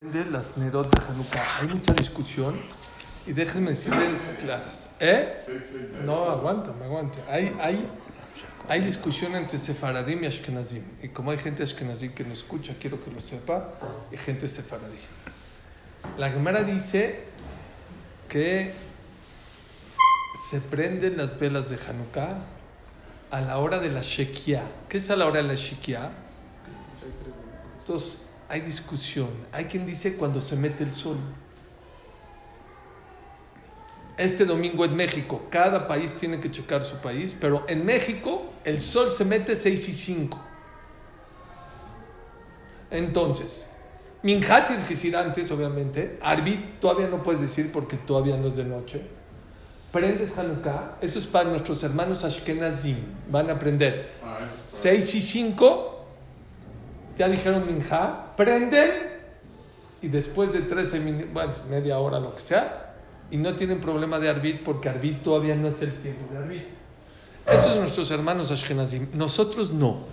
de las Nerot de Hanukkah. Hay mucha discusión y déjenme decirles claras. ¿Eh? No, aguanta, me aguante. Hay, hay, hay discusión entre Sefaradim y Ashkenazim. Y como hay gente Ashkenazim que no escucha, quiero que lo sepa, y gente Sefaradí. La Gemara dice que se prenden las velas de Hanukkah a la hora de la Shekia. ¿Qué es a la hora de la Shekia? Entonces, hay discusión. Hay quien dice cuando se mete el sol. Este domingo en México, cada país tiene que checar su país, pero en México el sol se mete 6 y 5. Entonces, Minjá tienes que decir antes, obviamente. Arbit todavía no puedes decir porque todavía no es de noche. Prendes Hanukkah, eso es para nuestros hermanos Ashkenazim. Van a aprender 6 y 5 ya dijeron Minja, prenden y después de 13 minutos, bueno, media hora, lo que sea, y no tienen problema de Arbit porque Arbit todavía no es el tiempo de Arbit. Esos son nuestros hermanos Ashkenazim. Nosotros no.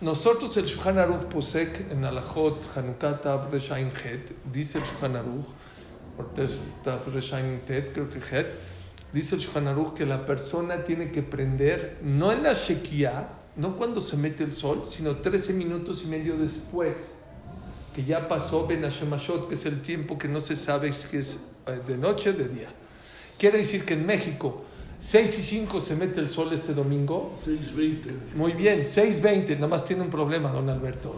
Nosotros el Shulchan Aruch Posek en Alajot Hanukkah Tav Reshain Het, dice el Shulchan Aruch, Tav Reshain Het, creo que Het, dice el Shulchan Aruch que la persona tiene que prender no en la Shekiah, no cuando se mete el sol, sino 13 minutos y medio después, que ya pasó Ben Hashemashot, que es el tiempo que no se sabe si es de noche o de día. Quiere decir que en México, 6 y 5 se mete el sol este domingo. 6.20. Muy bien, 6.20, nada más tiene un problema, don Alberto,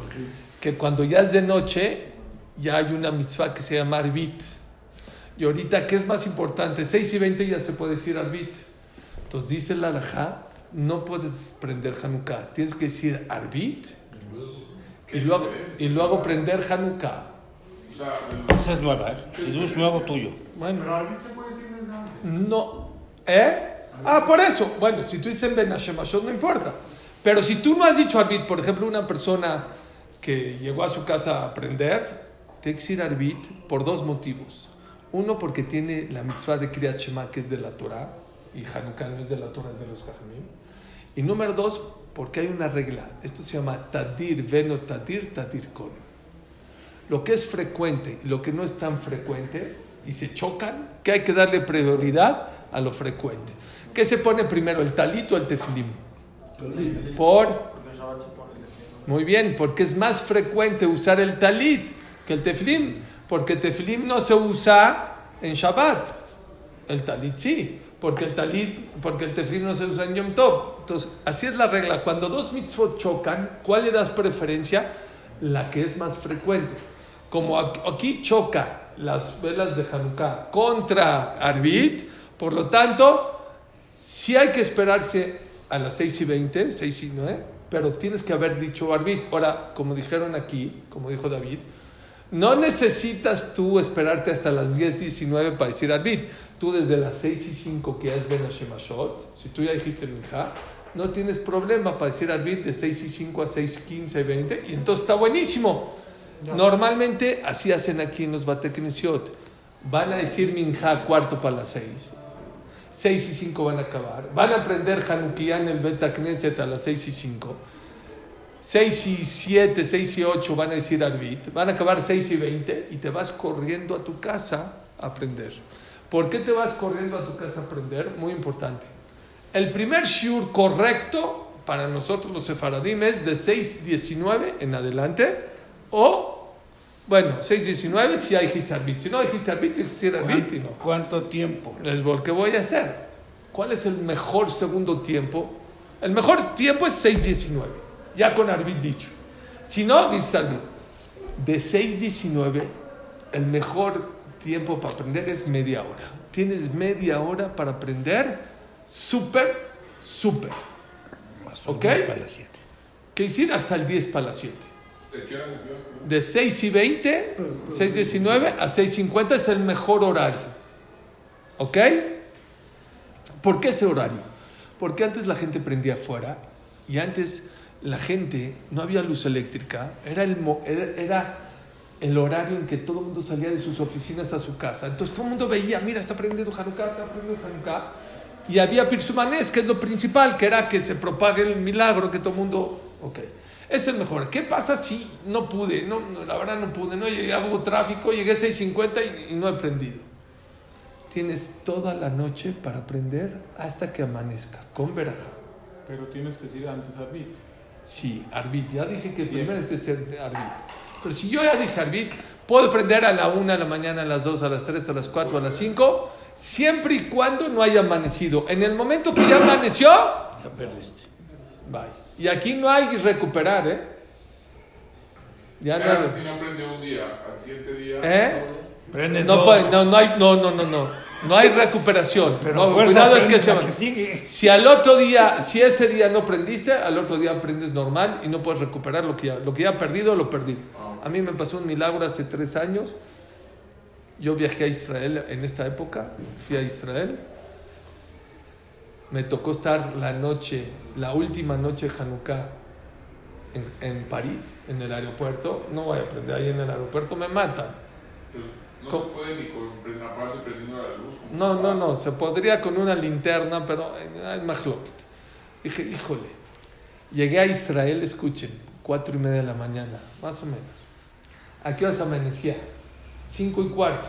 que cuando ya es de noche, ya hay una mitzvah que se llama Arbit. Y ahorita, ¿qué es más importante? 6 y 20 ya se puede decir Arbit. Entonces dice la alajá, no puedes prender Hanukkah, tienes que decir Arbit y luego, y luego prender Hanukkah. Esa es nueva, ¿eh? Es nuevo tuyo. Bueno, Pero Arbit se puede decir desde antes. no. ¿Eh? Ah, por eso. Bueno, si tú dices Ben Hashemashot, no importa. Pero si tú no has dicho Arbit, por ejemplo, una persona que llegó a su casa a aprender, tiene que decir Arbit por dos motivos. Uno, porque tiene la mitzvah de Kriyat Shema, que es de la Torah, y Hanukkah no es de la Torah, es de los Jajamim. Y número dos, porque hay una regla. Esto se llama Tadir, Veno Tadir, Tadir Kodem. Lo que es frecuente y lo que no es tan frecuente, y se chocan, que hay que darle prioridad a lo frecuente. ¿Qué se pone primero, el talito o el tefilim? Por... Muy bien, porque es más frecuente usar el talit que el tefilim, porque el tefilim no se usa en Shabbat, el talit sí, porque el talit, porque el tefilim no se usa en Yom Tov. Entonces, así es la regla. Cuando dos mitzvot chocan, ¿cuál le das preferencia? La que es más frecuente. Como aquí choca las velas de Hanukkah contra Arbit, por lo tanto, sí hay que esperarse a las 6 y 20, 6 y 9, pero tienes que haber dicho Arbit. Ahora, como dijeron aquí, como dijo David, no necesitas tú esperarte hasta las 10 y 19 para decir Arbit. Tú desde las 6 y 5 que es Ben Hashemashot, si tú ya dijiste Minja, no tienes problema para decir Arbit de 6 y 5 a 6, 15 y 20, y entonces está buenísimo. Normalmente así hacen aquí en los Bateknesiot. Van a decir Minja cuarto para las 6. 6 y 5 van a acabar. Van a aprender Hanukkah en el Beta Knesset a las 6 y 5. 6 y 7, 6 y 8 van a decir Arbit. Van a acabar 6 y 20 y te vas corriendo a tu casa a aprender. ¿Por qué te vas corriendo a tu casa a aprender? Muy importante. El primer shiur correcto para nosotros los sefaradim es de 6.19 en adelante o, bueno, 6.19 si hay dijiste Arbit. Si no dijiste Arbit, tienes que decir Arbit y no. ¿Cuánto tiempo? Es lo que voy a hacer. ¿Cuál es el mejor segundo tiempo? El mejor tiempo es 6.19, ya con Arbit dicho. Si no, dices Arbit. De 6.19, el mejor tiempo para aprender es media hora. Tienes media hora para aprender súper, súper. ¿Ok? menos para las 7. ¿Qué decir? Hasta el 10 para las 7. De 6 y 20, 6.19 a 6.50 es el mejor horario. ¿Ok? ¿Por qué ese horario? Porque antes la gente prendía afuera y antes la gente, no había luz eléctrica, era el, horario en que todo el mundo salía de sus oficinas a su casa. Entonces todo el mundo veía, mira, está prendiendo Hanukkah, está prendiendo Hanukkah. Y había Pirsumanés, que es lo principal, que era que se propague el milagro, que todo el mundo... Ok. Es el mejor. ¿Qué pasa si no pude? No, no, la verdad no pude. No llegué, hubo tráfico, llegué a 6.50 y, y no he aprendido. Tienes toda la noche para aprender hasta que amanezca, con veraja. Pero tienes que decir antes Arbit. Sí, Arbit. Ya dije que primero es que ser Arbit. Pero si yo ya dije Arbit, puedo aprender a la 1 de la mañana, a las 2, a las 3, a las 4, a las 5, siempre y cuando no haya amanecido. En el momento que ya amaneció, Ya perdiste. bye. Y aquí no hay recuperar, ¿eh? Ya ¿Qué no. si no aprendió un día? Al siguiente día. ¿Eh? Prendes No, dos. puede, no, no hay, no, no, no, no. No hay recuperación. Pero No, cuidado es que se. Si al otro día, si ese día no aprendiste, al otro día aprendes normal y no puedes recuperar lo que ya, lo que ya perdido, lo perdido. A mí me pasó un milagro hace tres años. Yo viajé a Israel en esta época, fui a Israel. Me tocó estar la noche, la última noche de Hanukkah en, en París, en el aeropuerto. No voy a aprender ahí en el aeropuerto, me matan. No ¿Cómo? se puede ni con aparte prendiendo la luz. No, no, no, se podría con una linterna, pero hay más Dije, híjole, llegué a Israel, escuchen, cuatro y media de la mañana, más o menos. ¿A qué horas amanecía? Cinco y cuarto.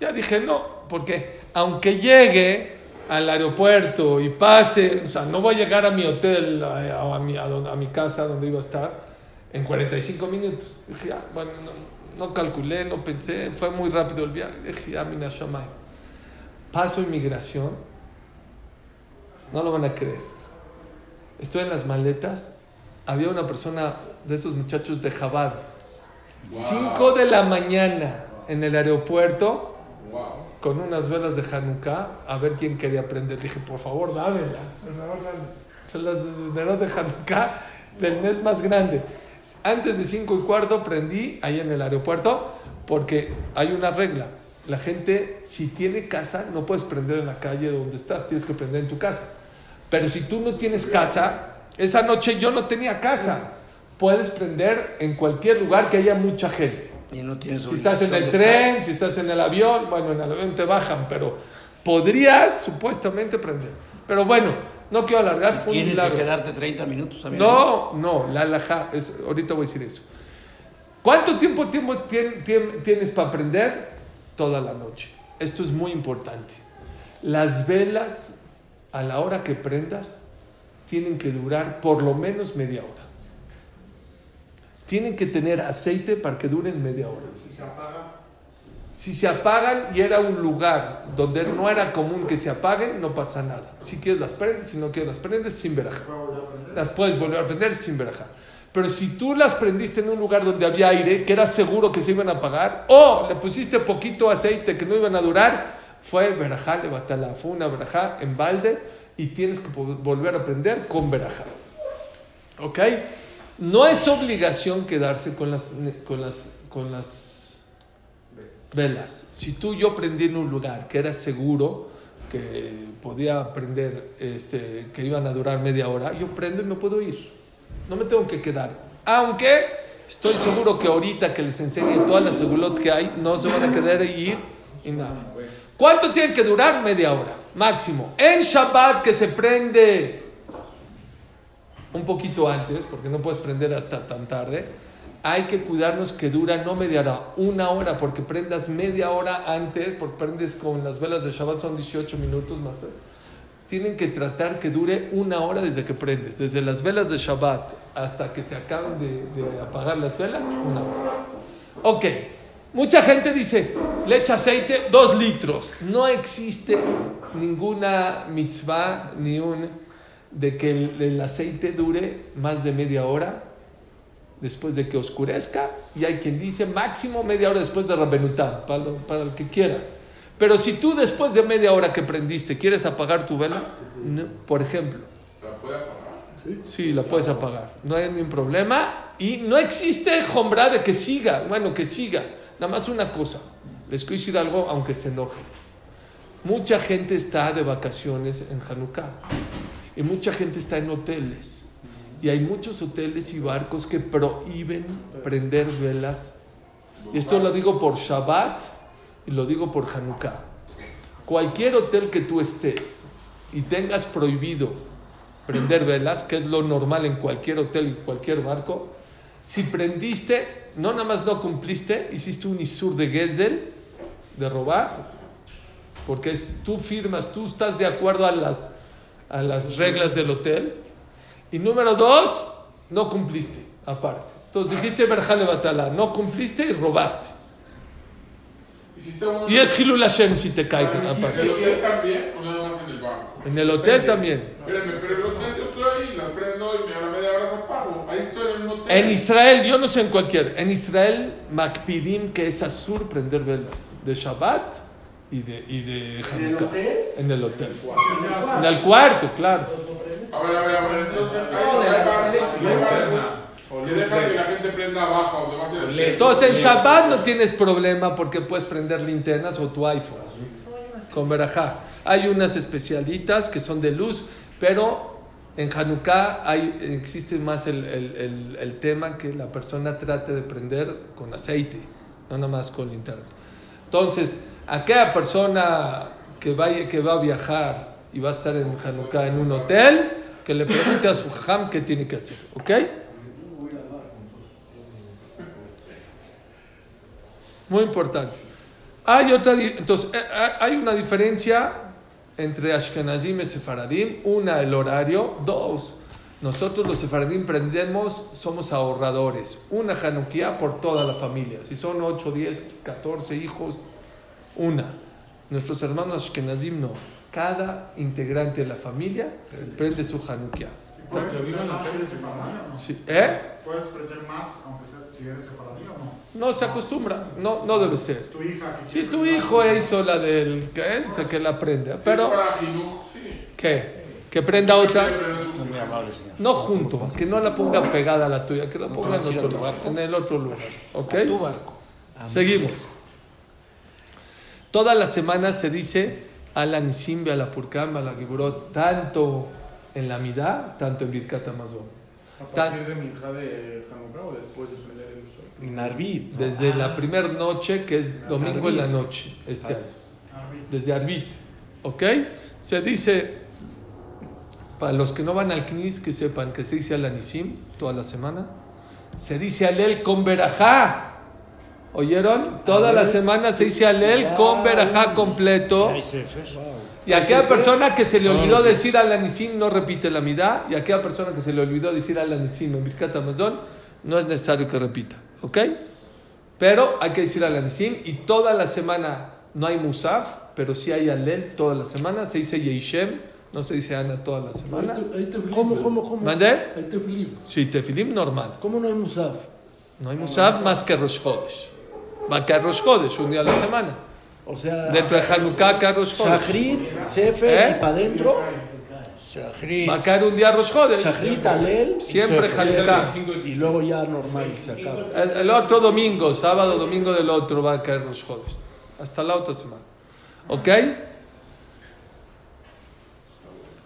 Ya dije, no, porque aunque llegue al aeropuerto y pase, o sea, no voy a llegar a mi hotel, a, a mi, a a mi casa donde iba a estar, en 45 minutos. Dije, ya, bueno, no, no calculé, no pensé, fue muy rápido el viaje. Paso inmigración, no lo van a creer. Estoy en las maletas, había una persona de esos muchachos de Jabad, 5 de la mañana en el aeropuerto Wow. con unas velas de Hanukkah a ver quién quería aprender. Dije, por favor, dámelas. por favor, dámelas. Son las velas de Hanukkah del mes más grande. Antes de 5 y cuarto prendí ahí en el aeropuerto porque hay una regla. La gente, si tiene casa, no puedes prender en la calle donde estás, tienes que prender en tu casa. Pero si tú no tienes casa, esa noche yo no tenía casa. Puedes prender en cualquier lugar que haya mucha gente. Y no tienes Si estás en el tren, si estás en el avión, bueno, en el avión te bajan, pero podrías supuestamente prender. Pero bueno, no quiero alargar, fue un Tienes que quedarte 30 minutos también. No, no, la alhaja, es, ahorita voy a decir eso. ¿Cuánto tiempo, tiempo tien- tien- tienes para aprender? Toda la noche. Esto es muy importante. Las velas, a la hora que prendas, tienen que durar por lo menos media hora. Tienen que tener aceite para que duren media hora. ¿Y se apaga? Si se apagan y era un lugar donde no era común que se apaguen, no pasa nada. Si quieres las prendes, si no quieres las prendes, sin veraja. Las puedes volver a prender sin veraja. Pero si tú las prendiste en un lugar donde había aire, que era seguro que se iban a apagar, o le pusiste poquito aceite que no iban a durar, fue verajá, levatala. Fue una verajá en balde y tienes que volver a prender con verajá. ¿Ok? No es obligación quedarse con las, con las, con las velas. Si tú yo prendí en un lugar que era seguro, que podía prender, este, que iban a durar media hora, yo prendo y me puedo ir. No me tengo que quedar. Aunque estoy seguro que ahorita que les enseñe todas las segulot que hay, no se van a quedar y ir y nada. ¿Cuánto tiene que durar? Media hora, máximo. En Shabbat que se prende un poquito antes, porque no puedes prender hasta tan tarde, hay que cuidarnos que dura no media hora, una hora, porque prendas media hora antes, porque prendes con las velas de Shabbat son 18 minutos más. tarde. Tienen que tratar que dure una hora desde que prendes, desde las velas de Shabbat hasta que se acaben de, apagar las velas, una hora. Ok, mucha gente dice, le echa aceite, dos litros. No existe ninguna mitzvah ni un de que el aceite dure más de media hora después de que oscurezca y hay quien dice máximo media hora después de Rabenutá, para, lo- para el que quiera. Pero si tú después de media hora que prendiste quieres apagar tu vela, no, por ejemplo, ¿La puede apagar? Sí, la puedes apagar. No hay ningún problema. Y no existe jombra de que siga. Bueno, que siga. Nada más una cosa. Les quiero decir algo, aunque se enojen. Mucha gente está de vacaciones en Hanukkah. Y mucha gente está en hoteles. Y hay muchos hoteles y barcos que prohíben prender velas. Y esto lo digo por Shabbat y lo digo por Hanukkah. Cualquier hotel que tú estés y tengas prohibido prender velas, que es lo normal en cualquier hotel y cualquier barco. Si prendiste, no nada más no cumpliste, hiciste un isur de Gesdel, de robar, porque tú firmas, tú estás de acuerdo a las, a las reglas del hotel. Y número dos, no cumpliste, aparte. Entonces dijiste Berjale Batala, no cumpliste y robaste. Y es Hilul Hashem si te cae, ¿En el aparte. hotel también o nada más en el barco? En el hotel también. Espérame, pero el hotel yo estoy ahí, las prendo y me a la media hora las apago. Ahí estoy en un hotel. En Israel, yo no sé en cualquier, en Israel, Makpidim, que es azur prender velas, de Shabbat y de, y de Hanukkah. En el hotel. En el cuarto, claro. A ver, a ver, a ver, entonces hay. Que dejan que la gente prenda abajo. Entonces en Shabbat no tienes problema porque puedes prender linternas o tu iPhone con verajá. Hay unas especialitas que son de luz, pero en Hanukkah hay, existe más el, el- el- el tema que la persona trate de prender con aceite, no nada más con linternas. Entonces, aquella persona que, vaya, que va a viajar y va a estar en Hanukkah en un hotel, que le pregunte a su jajam qué tiene que hacer, ¿ok? Muy importante. Hay otra, entonces, eh, eh, hay una diferencia entre Ashkenazim y Sefaradim. Una, el horario. Dos, nosotros los Sefaradim prendemos, somos ahorradores. Una Hanukkah por toda la familia. Si son 8, 10, 14 hijos, una. Nuestros hermanos Ashkenazim no. Cada integrante de la familia prende su Hanukkah. Sí. ¿Eh? ¿Puedes prender más, aunque sea, si eres separadí o no? No se acostumbra. No, no debe ser. Tu hija. quiere tu hijo más, hizo la del que es, que la prenda. Si Pero, sí. ¿qué? Que prenda otra. No junto, que no la ponga pegada a la tuya, que la ponga en otro lugar. En el otro lugar. ¿Ok? A tu barco. Seguimos. Toda la semana se dice a la Nisim, a la Purkam, a la Giburot, tanto en la Midá, tanto en Birkat Amazon. ¿A partir de Minja de Hanukkah o después de prender el sol? Narvit. Desde la primera noche, que es domingo en la noche, este año. Desde Arbit. ¿Ok? Se dice, para los que no van al Knis, que sepan que se dice al Anisim toda la semana. Se dice Alel con Berajá. ¿Oyeron? Toda la semana se dice Alel con Berajá completo. Y aquella persona que se le olvidó decir al Anisim no repite la midá. Y aquella persona que se le olvidó decir al Anisim en Birkat Amazon no es necesario que repita. ¿Ok? Pero hay que decir al Anisim. Y toda la semana no hay Musaf, pero sí hay Alel toda la semana. Se dice Yeishem, no se dice Ana toda la semana. Hay tefilim. ¿Cómo, cómo, cómo? ¿Mandé? Hay tefilim. Sí, Tefilim normal. ¿Cómo no hay musaf? No hay Musaf más que Rosh Chodesh. Va que Rosh Chodesh, un día a la semana. O sea, Dentro de Hanukkah, Rosh Chodesh. Shachrit, Sefer ¿Eh? y para adentro, Shachrit. Va a caer un día Rosh Chodesh. Shachrit, Alel, Siempre. Hanukkah. y luego ya normal, se acaba. El, el otro domingo, sábado, domingo del otro va a caer los Chodesh. Hasta la otra semana. ¿Ok?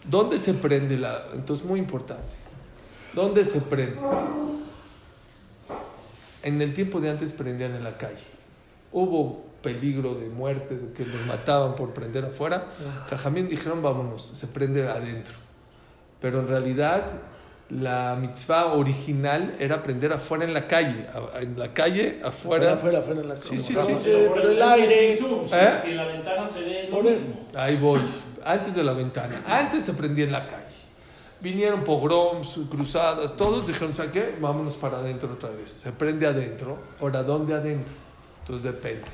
¿Dónde se prende la.? Entonces, muy importante. ¿Dónde se prende? En el tiempo de antes prendían en la calle. Hubo peligro de muerte, de que los mataban por prender afuera. Jajamín dijeron, vámonos, se prende adentro. Pero en realidad, la mitzvah original era prender afuera en la calle. En la calle, Afuera, afuera. afuera, afuera en la Sí, cama. sí, sí. Pero el aire. ¿Eh? Si en la ventana se ve es lo mismo. Ahí voy. Antes de la ventana. Antes se prendía en la calle. Vinieron pogroms, cruzadas, todos dijeron, ¿sabe qué? Vámonos para adentro otra vez. Se prende adentro. Ahora, ¿dónde adentro? Entonces depende.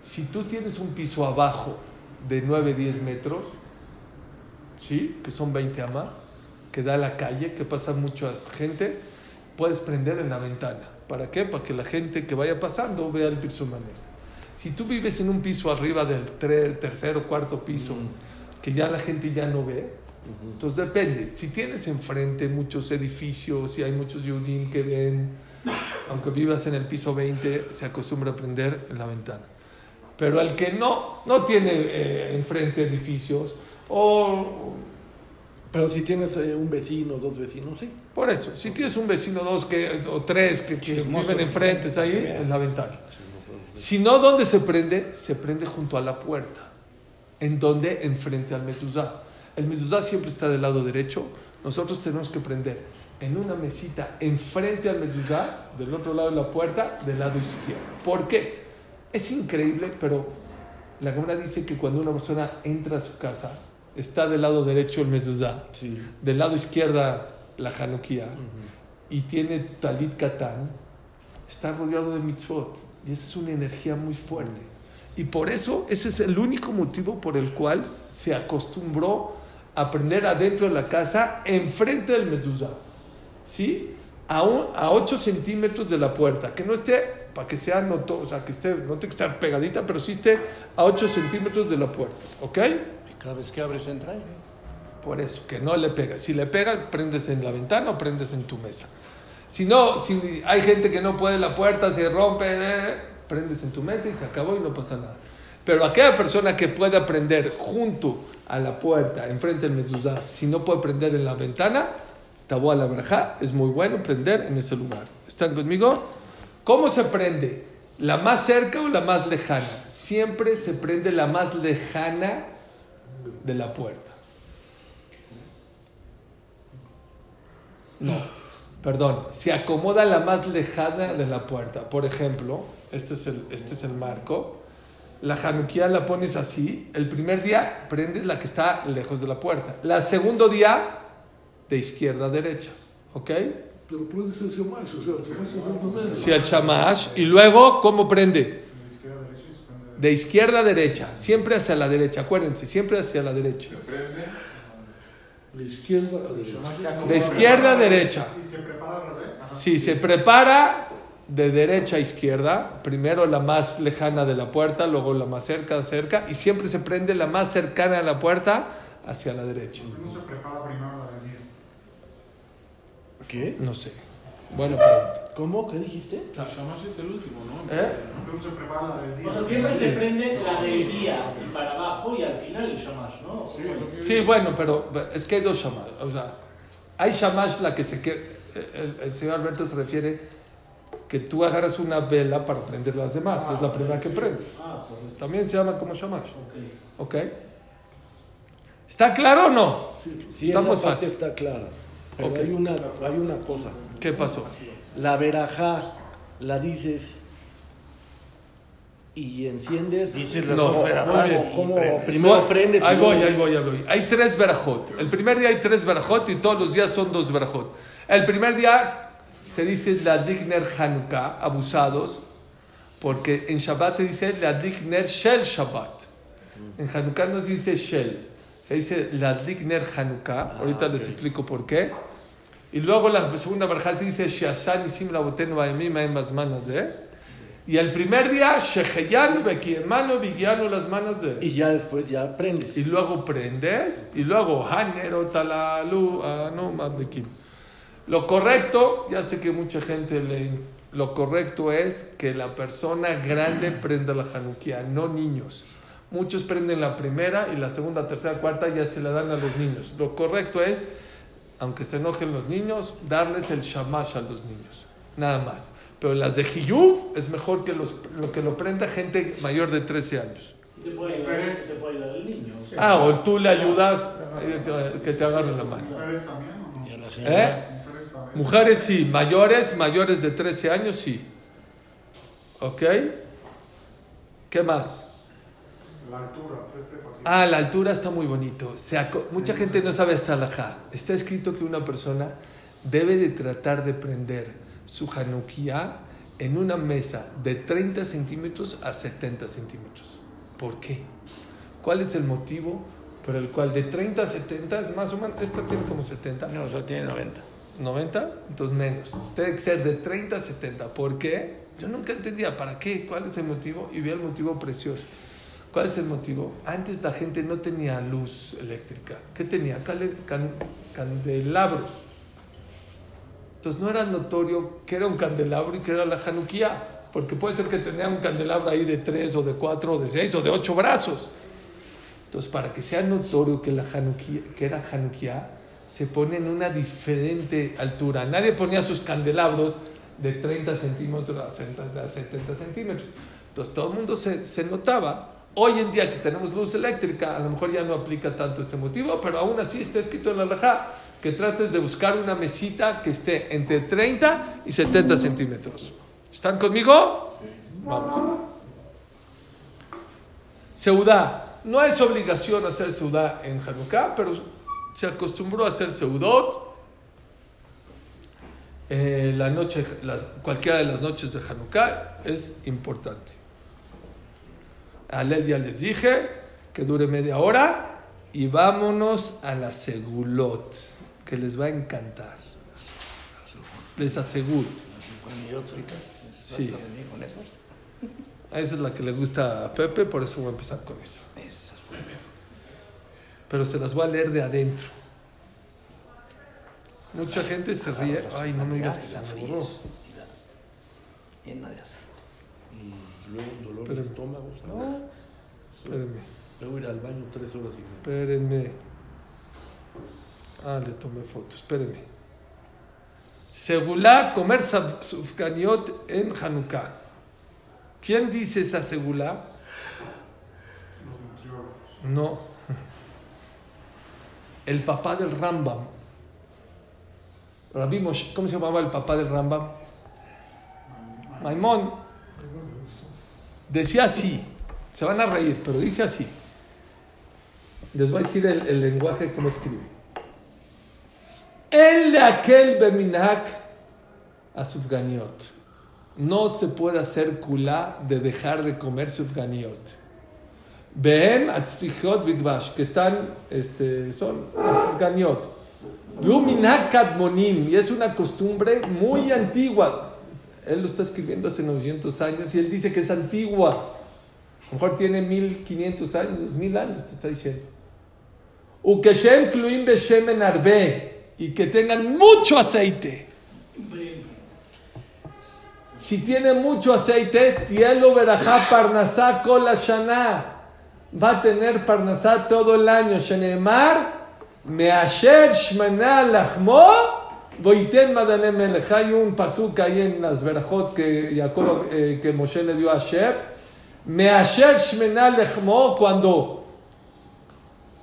Si tú tienes un piso abajo de 9, 10 metros, ¿sí? Que son 20 ama, que da a la calle, que pasa mucha gente, puedes prender en la ventana. ¿Para qué? Para que la gente que vaya pasando vea el piso manés. Si tú vives en un piso arriba del tercer o cuarto piso, que ya la gente ya no ve, entonces depende. Si tienes enfrente muchos edificios y hay muchos Yudim que ven, aunque vivas en el piso 20, se acostumbra a prender en la ventana. Pero al que no, no tiene eh, enfrente edificios, o Pero si tienes eh, un vecino, dos vecinos, sí. por eso, si tienes un vecino, dos que, o tres que, que viven enfrente, es ahí, en la ventana. Si no, ¿dónde se prende? Se prende junto a la puerta. ¿En donde Enfrente al mezuzá. El mezuzá siempre está del lado derecho. Nosotros tenemos que prender en una mesita enfrente al mezuzá, del otro lado de la puerta, del lado izquierdo. ¿Por qué? Es increíble, pero la Gemara dice que cuando una persona entra a su casa, está del lado derecho el mezuzá, Sí. del lado izquierda la Hanukkah y tiene talit katán, está rodeado de mitzvot. Y esa es una energía muy fuerte. Y por eso ese es el único motivo por el cual se acostumbró a prender adentro de la casa enfrente del mezuzá. ¿Sí? A, un- a 8 centímetros de la puerta. Que no esté, para que sea noto, o sea, que esté, no tiene que estar pegadita, pero sí esté a 8 centímetros de la puerta. ¿Ok? Y cada vez que abres entra aire. Por eso, que no le pega. Si le pega, prendes en la ventana o prendes en tu mesa. Si no, si hay gente que no puede la puerta, se rompe, eh, prendes en tu mesa y se acabó y no pasa nada. Pero aquella persona que pueda prender junto a la puerta, enfrente del mezuzá, si no puede prender en la ventana, tabú a la verja, es muy bueno prender en ese lugar. ¿Están conmigo? ¿Cómo se prende? ¿La más cerca o la más lejana? Siempre se prende la más lejana de la puerta. No, perdón, se acomoda la más lejana de la puerta. Por ejemplo, este es el, este es el marco. La Hanukkah la pones así. El primer día prendes la que está lejos de la puerta. La segundo día, de izquierda a derecha. ¿Ok? Pero puede ser Shamash, o sea, Shamash es el primero. Si el shamash. Y luego, ¿cómo prende? De izquierda a derecha se De. Siempre hacia la derecha. Acuérdense, siempre hacia la derecha. La izquierda a la derecha. De izquierda a derecha. ¿Y se prepara al revés? Si se prepara de derecha a izquierda, primero la más lejana de la puerta, luego la más cerca, cerca, y siempre se prende la más cercana a la puerta hacia la derecha. ¿Por qué no se prepara primero la venida? ¿Qué? No sé. Buena pregunta. ¿Cómo? ¿Qué dijiste? El Shamash es el último, ¿no? ¿Eh? ¿Por qué no se prepara la del día? O sea, siempre se prende la del día y para abajo y al final el shamash, ¿no? Sí, ¿Cómo Sí, bueno, pero es que hay dos shamash. O sea, hay shamash la que se que el, el señor Alberto se refiere que tú agarras una vela para prender las demás. es la primera que prende. Ah. También se llama como shamash. Ok. ¿Ok? ¿Está claro o no? Sí, Estamos esa parte fácil. está clara. Pero Ok. hay, una, hay una cosa. ¿Qué pasó? La verajá la dices y enciendes. Dices las No, dos prendes. Primero Voy- prendes. Ahí voy, ahí voy, ahí voy. Hay tres verajot. El primer día hay tres verajot y todos los días son dos verajot. El primer día se dice la digner Hanukkah, abusados, porque en Shabbat se dice la digner Shel Shabbat. En Hanukkah no se dice Shel, se dice la digner Hanukkah. Ahorita les explico por qué. Y luego la segunda verajá se dice Sheashan Isim Rabotenu Baemim Haem Basmanas de. Y el primer día, Sheheyanu Bekiemanu Vigianu las manos de. Y ya después ya prendes. Y luego prendes, y luego Hanero Talalu Anu Madlikim. Lo correcto, ya sé que mucha gente le. Lo correcto es que la persona grande prenda la Hanukkah, no niños. Muchos prenden la primera y la segunda, tercera, cuarta ya se la dan a los niños. Lo correcto es, aunque se enojen los niños, darles el shamash a los niños. Nada más. Pero las de Hiyuv es mejor que los, lo que lo prenda gente mayor de 13 años. Te puede ayudar, te puede ayudar el niño. Ah, o tú le ayudas que- te agarren la mano. ¿Eh? Mujeres sí, mayores, mayores de 13 años sí. ¿Ok? ¿Qué más? La altura, tres tefajín. Ah, la altura está muy bonito. Se mucha gente no sabe esta alajá. Está escrito que una persona debe de tratar de prender su Hanukkah en una mesa de 30 centímetros a 70 centímetros. ¿Por qué? ¿Cuál es el motivo por el cual de 30 a 70 es más o menos, esta tiene como 70, no, o sea, tiene 90. 90, entonces menos. Tiene que ser de 30 a 70. ¿Por qué? Yo nunca entendía para qué, cuál es el motivo y vi el motivo precioso. ¿Cuál es el motivo? Antes la gente no tenía luz eléctrica. ¿Qué tenía? Candelabros. Entonces no era notorio que era un candelabro y que era la Hanukkah. Porque puede ser que tenía un candelabro ahí de tres o de cuatro o de seis o de ocho brazos. Entonces, para que sea notorio que, la Hanukkah, que era Hanukkah, se pone en una diferente altura. Nadie ponía sus candelabros de 30 centímetros a 70 a 70 centímetros. Entonces, todo el mundo se, se notaba Hoy en día que tenemos luz eléctrica, a lo mejor ya no aplica tanto este motivo, pero aún así está escrito en la alajá que trates de buscar una mesita que esté entre 30 y 70 centímetros. ¿Están conmigo? Vamos. Seudá. No es obligación hacer seudá en Hanukkah, pero se acostumbró a hacer seudot eh, la noche, las- cualquiera de las noches de Hanukkah es importante. Alel ya les dije que dure media hora y vámonos a la segulot, que les va a encantar. Les aseguro. Sí. con esas? Esa es la que le gusta a Pepe, por eso voy a empezar con eso. Pero se las voy a leer de adentro. Mucha gente se ríe. Ay, no me digas que se borró. Llena de azar. Y luego un dolor de estómago. ¿sabes? No, espérenme, Luego ir al baño tres horas y media. espérenme. Ah, le tomé foto, espérenme. Segulá, comer sufganiot en Hanukkah. ¿Quién dice esa segulá? No. El papá del Rambam. Rabbi ¿Cómo se llamaba el papá del Rambam? Maimón. Decía así. Se van a reír, pero dice así. Les voy a decir el, el lenguaje como escribe. El de aquel beminhak a sufganiot. No se puede hacer kulá de dejar de comer sufganiot. Behem atzfichot bidvash, que están, este, son kadmonim, y es una costumbre muy antigua. Él lo está escribiendo hace 900 años y él dice que es antigua. A lo mejor tiene 1500 años, 2000 años, te está diciendo. Ukeshem kluim beshemen arbe, y que tengan mucho aceite. Si tiene mucho aceite, tielo verajá parnasá kol. Va a tener parnasá todo el año. Shenemar, measher shmana lachmo, boiten madane melech. Hay un pasuk ahí en las que, Jacob, eh, que Moshe le dio a Asher. Measher shmena lechmo, cuando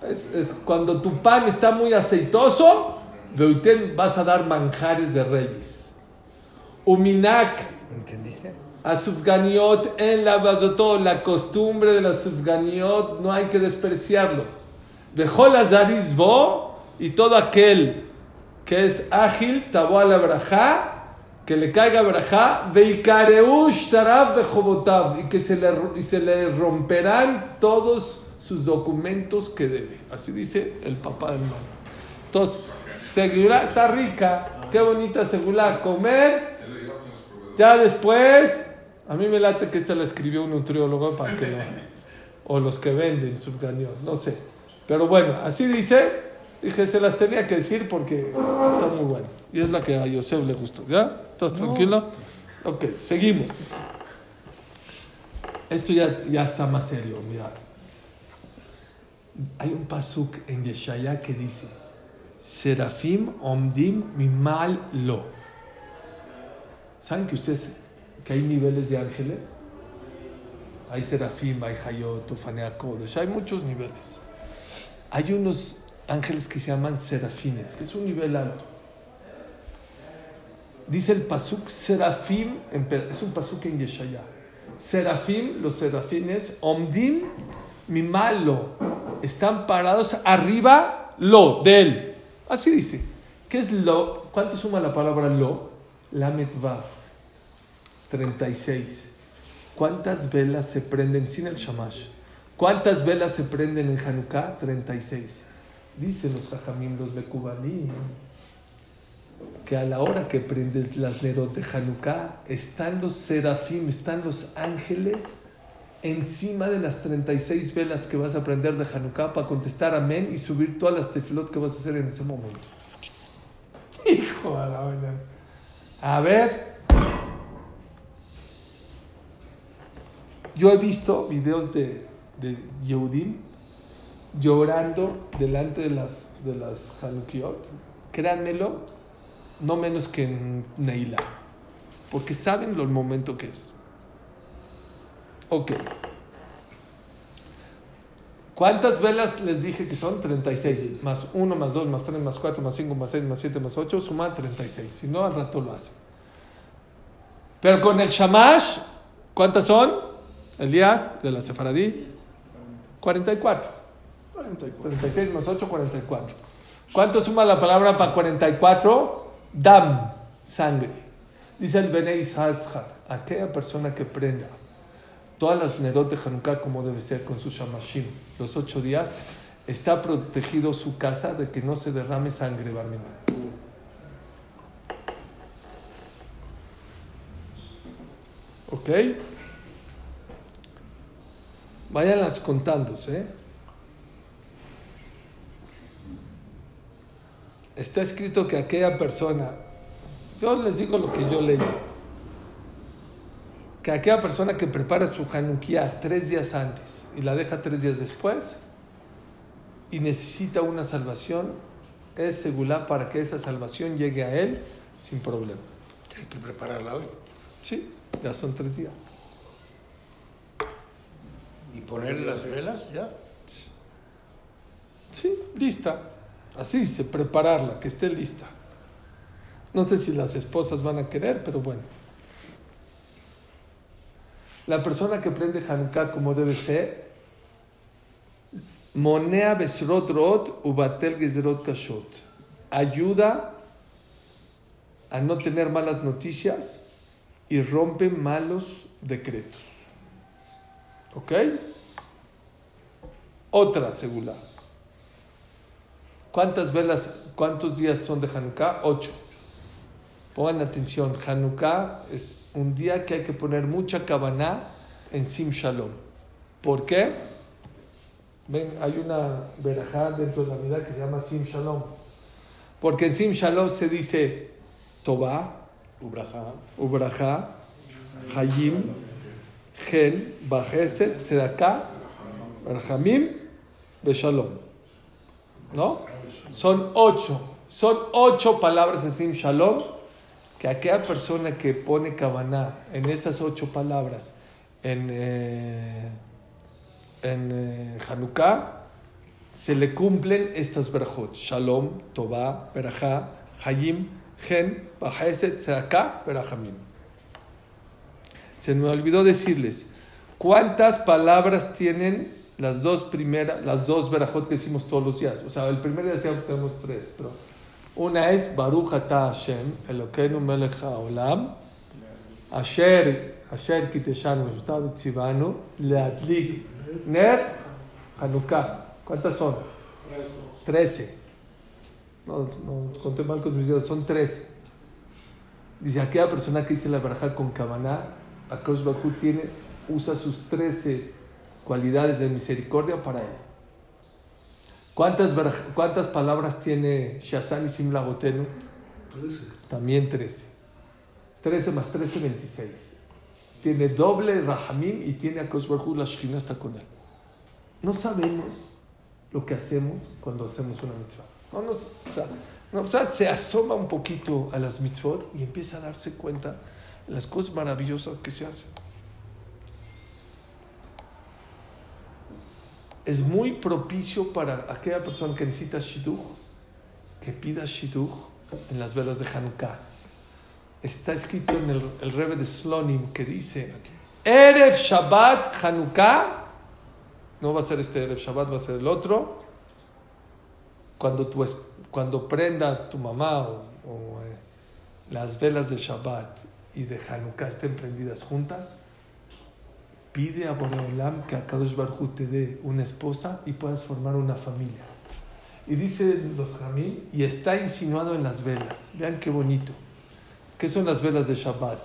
es, cuando tu pan está muy aceitoso, vas a dar manjares de reyes. Uminak ¿Entendiste? A Sufganiot en la Bazotó, la costumbre de la Sufganiot no hay que despreciarlo. Dejó las Darizbo y todo aquel que es ágil, tabó a la brajá, que le caiga brajá, veikareush tarab vejobotav, y que se le, y se le romperán todos sus documentos que debe. Así dice el papá del man. Entonces, segura, está rica, qué bonita segura, comer. Ya después, a mí me late que esta la escribió un nutriólogo para que no. O los que venden subganios, no sé. Pero bueno, así dice. Dije, se las tenía que decir porque está muy bueno. Y es la que a Yosef le gustó. ¿Ya? ¿Estás tranquilo? Ok, seguimos. Esto ya, ya está más serio, mira. Hay un pasuk en Yeshaya que dice: Serafim omdim mimal lo. ¿Saben que ustedes que hay niveles de ángeles? Hay serafim, hay hayot, ufanea hay muchos niveles. Hay unos ángeles que se llaman serafines, que es un nivel alto. Dice el pasuk serafim, es un pasuk en Yeshaya. Serafim, los serafines, omdim mimalo, están parados arriba lo, de él. Así dice. ¿Qué es lo? ¿Cuánto suma la palabra lo? Lamet Vav. 36. ¿Cuántas velas se prenden sin el shamash? ¿Cuántas velas se prenden en Hanukkah? 36. Dicen los jajamim, los bekubalim, que a la hora que prendes las nerot de Hanukkah, están los serafim, están los ángeles encima de las 36 velas que vas a prender de Hanukkah para contestar amén y subir todas las tefilot que vas a hacer en ese momento. Hijo de la vaina. A ver. Yo he visto videos de, de Yehudim llorando delante de las, de las Hanukiot. Créanmelo, no menos que en Neila. Porque saben lo el momento que es. Ok. ¿Cuántas velas les dije que son? 36. Más 1, más 2, más 3, más 4, más 5, más 6, más 7, más 8, suma 36. Si no, al rato lo hacen. Pero con el Shamash, ¿cuántas son? Elías, de la Sefaradí, 44. 44. 36 más 8, 44. ¿Cuánto suma la palabra para 44? Dam, sangre. Dice el Benei Sazhat, aquella persona que prenda todas las Nerot de Hanukkah como debe ser con su Shamashim, los ocho días, está protegido su casa de que no se derrame sangre, Barminan. ¿Ok? Váyanlas contando, ¿eh? Está escrito que aquella persona, yo les digo lo que yo leí, que aquella persona que prepara su Hanukkah tres días antes y la deja tres días después y necesita una salvación, es segura para que esa salvación llegue a él sin problema. Hay que prepararla hoy. Sí, ya son tres días. Y ponerle las velas ya. Sí, lista. Así dice, prepararla, que esté lista. No sé si las esposas van a querer, pero bueno. La persona que prende Hanukkah como debe ser, monea besrot rot ubatel gezerot kashot. Ayuda a no tener malas noticias y rompe malos decretos. ¿Ok? Otra segula. ¿Cuántas velas, cuántos días son de Hanukkah? Ocho. Pongan atención, Hanukkah es un día que hay que poner mucha cabana en Sim Shalom. ¿Por qué? Ven, hay una verajá dentro de la vida que se llama Sim Shalom. Porque en Sim Shalom se dice Tobá, Ubraja. Ubraja, Hayim, Gen, Bajeset, Sedaká, Barhamim, Beshalom. ¿No? Son ocho. Son ocho palabras en Sim Shalom que aquella persona que pone Kavaná en esas ocho palabras en, eh, en eh, Hanukkah, se le cumplen estas berajot. Shalom, Tová, Berajá, Hayim, Gen, Bajeset, Sedaká, Berajamim. Se me olvidó decirles, ¿cuántas palabras tienen las dos primeras, las dos berajot que decimos todos los días? O sea, el primer día decíamos tenemos tres, pero una es Baruch Ata Hashem, Elokeinu Melech HaOlam, Asher, Asher Kiteshanu Meshutav Tzivanu, Leadlik, Ner, Hanukkah. ¿Cuántas son? Trece. No, no, conté mal con mis dedos, son trece. Dice, aquella persona que dice la baraja con Kavaná, Akash Bajú tiene, usa sus trece cualidades de misericordia para él. ¿Cuántas, cuántas palabras tiene Shazan y Simla Botenu? También 13. 13 más 13, 26. Tiene doble Rahamim y tiene a Baruj la Shekhinah está con él. No sabemos lo que hacemos cuando hacemos una mitzvah. No, nos- o, sea, no, o sea, se asoma un poquito a las mitzvot y empieza a darse cuenta las cosas maravillosas que se hacen. es muy propicio para aquella persona que necesita shidduch, que pida shidduch en las velas de Hanukkah. Está escrito en el, el Rebbe de Slonim que dice, Erev Shabbat Hanukkah, no va a ser este Erev Shabbat, va a ser el otro, cuando, cuando prenda tu mamá o, o, eh, las velas de Shabbat y de Hanukkah estén prendidas juntas, pide a Boreolam que a Kadosh Barhu te dé una esposa y puedas formar una familia. Y dice los Jamín, y está insinuado en las velas. Vean qué bonito. ¿Qué son las velas de Shabbat?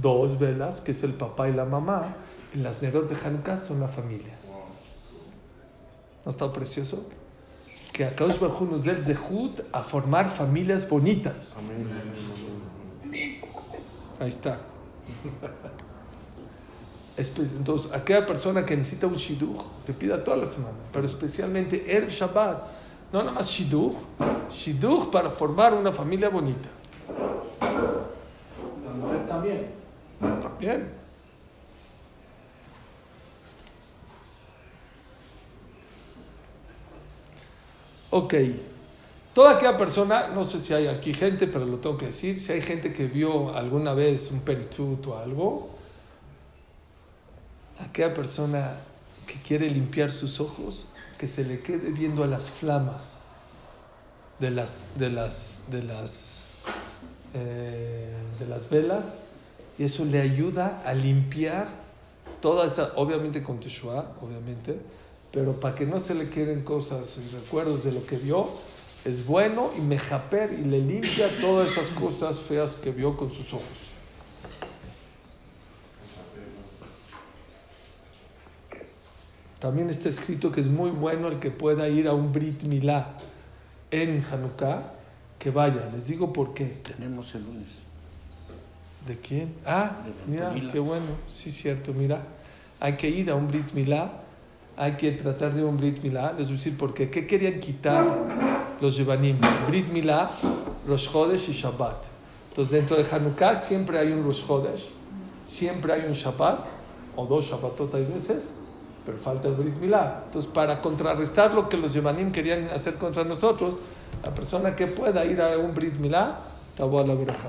Dos velas, que es el papá y la mamá. Y las Nerot de Hanukkah son la familia. ¿No está precioso? Que a Kadosh Barhu nos dé el zehut a formar familias bonitas. Ahí está. Entonces, aquella persona que necesita un shidduch, te pida toda la semana, pero especialmente Erev Shabbat, no nada más shidduch, shidduch para formar una familia bonita. La mujer también. También. Ok. Toda aquella persona, no sé si hay aquí gente, pero lo tengo que decir, si hay gente que vio alguna vez un peritut o algo, aquella persona que quiere limpiar sus ojos, que se le quede viendo a las flamas de las, de las, de las, eh, de las velas, y eso le ayuda a limpiar toda esa, obviamente con Teshua, obviamente, pero para que no se le queden cosas y recuerdos de lo que vio, es bueno y mejaper y le limpia todas esas cosas feas que vio con sus ojos. También está escrito que es muy bueno el que pueda ir a un Brit Milá en Hanukkah, que vaya. Les digo por qué. Tenemos el lunes. ¿De quién? Ah, De mira, qué bueno. Sí, cierto, mira. Hay que ir a un Brit Milá. Hay que tratar de un Brit Milá. Les voy a decir por qué. ¿Qué querían quitar los Yevanim? Brit Milá, Rosh Chodesh y Shabbat. Entonces, dentro de Hanukkah siempre hay un Rosh Chodesh, siempre hay un Shabbat, o dos Shabbatot hay veces, pero falta el Brit Milá. Entonces, para contrarrestar lo que los Yevanim querían hacer contra nosotros, la persona que pueda ir a un Brit Milá, Tabu a la Berajá.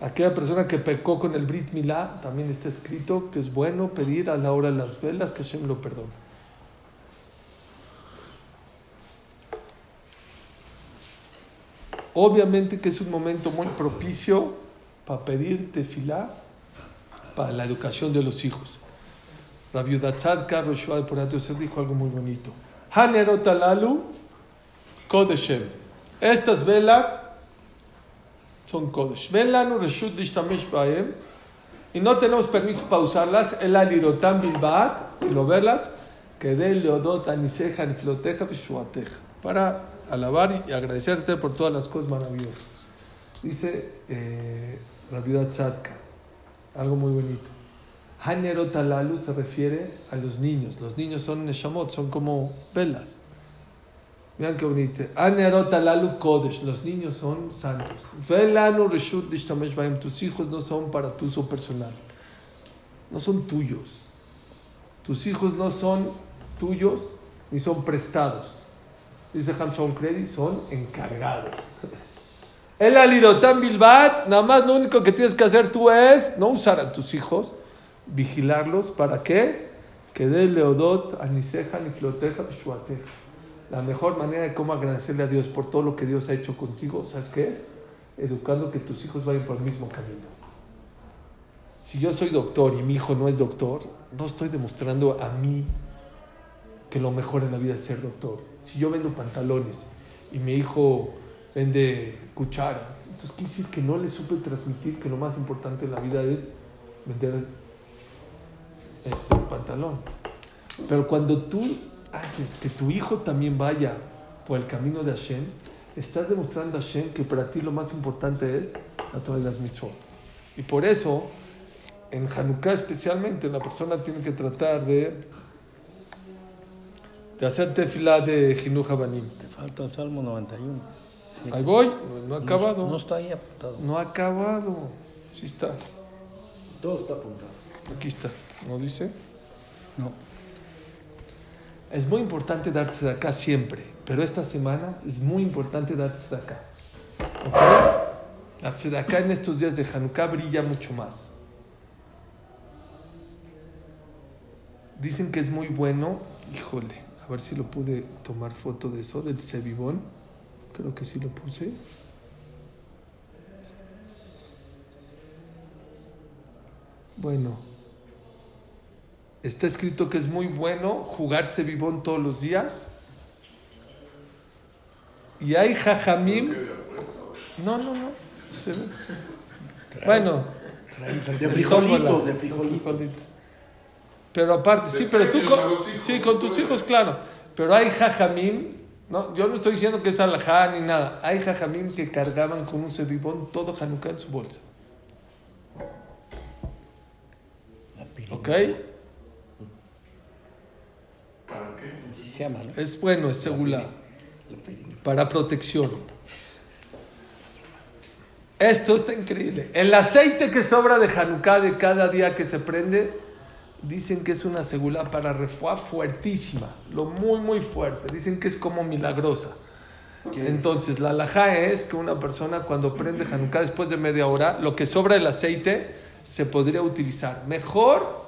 Aquella persona que pecó con el Brit Milá, también está escrito que es bueno pedir a la hora de las velas que Hashem lo perdone. Obviamente que es un momento muy propicio para pedir tefilá para la educación de los hijos. Rabbi Yudatzad Carlos Yosef dijo algo muy bonito. Hanerot alalu kodeshem. Estas velas son Kodesh. Ven lanu reshut lishtamesh bahem. Y no tenemos permiso para usarlas. El alirotam bilbat, si lo verlas, que de leodot aniseja nifloteja vishuateja. Para alabar y agradecerte por todas las cosas maravillosas. Dice eh, Rabbi Tzadka, algo muy bonito. Hanerot alalu se refiere a los niños. Los niños son neshamot, son como velas. Vean qué bonito. Anerot alalu kodesh. Los niños son santos. Velanu reshut lishtamesh bahem. Tus hijos no son para tu uso personal. No son tuyos. Tus hijos no son tuyos ni son prestados. Dice Hamshon Kredi, son encargados. El alirotam bilbat, nada más lo único que tienes que hacer tú es no usar a tus hijos, vigilarlos. ¿Para qué? Que de leodot aniseja ni floteja. La mejor manera de cómo agradecerle a Dios por todo lo que Dios ha hecho contigo, ¿sabes qué es? Educando que tus hijos vayan por el mismo camino. Si yo soy doctor y mi hijo no es doctor, no estoy demostrando a mí que lo mejor en la vida es ser doctor. Si yo vendo pantalones y mi hijo vende cucharas, entonces quiere decir que no le supe transmitir que lo más importante en la vida es vender este pantalón. Pero cuando tú haces que tu hijo también vaya por el camino de Hashem, estás demostrando a Hashem que para ti lo más importante es la Torah y las mitzvot. Y por eso, en Hanukkah especialmente, la persona tiene que tratar de, de hacer tefilá de Jinuj Habanim. Te falta el Salmo 91. Sí. Ahí voy, no ha acabado. No, no está ahí apuntado. No ha acabado. Sí está. Todo está apuntado. Aquí está. ¿No dice? No. Es muy importante de acá siempre, pero esta semana es muy importante de acá. ¿Ok? La tzedakah en estos días de Hanukkah brilla mucho más. Dicen que es muy bueno, híjole, a ver si lo pude tomar foto de eso, del cebibón. Creo que sí lo puse. Bueno, está escrito que es muy bueno jugar cebibón todos los días. Y hay jajamim. No, no, no. se ve. Bueno, De frijolito, de frijolito. Pero aparte, sí, pero tú con, sí, con tus hijos, claro. Pero hay jajamim, no, yo no estoy diciendo que es alajá ni nada. Hay jajamim que cargaban con un cebibón todo Hanukkah en su bolsa. ¿Ok? ¿Para qué? Así se llama, ¿no? Es bueno, es segula. Para protección. Esto está increíble. El aceite que sobra de Hanukkah de cada día que se prende, dicen que es una segula para refuá fuertísima, lo muy, muy fuerte. Dicen que es como milagrosa. Entonces, la alajá es que una persona cuando prende Hanukkah después de media hora, lo que sobra del aceite se podría utilizar. Mejor,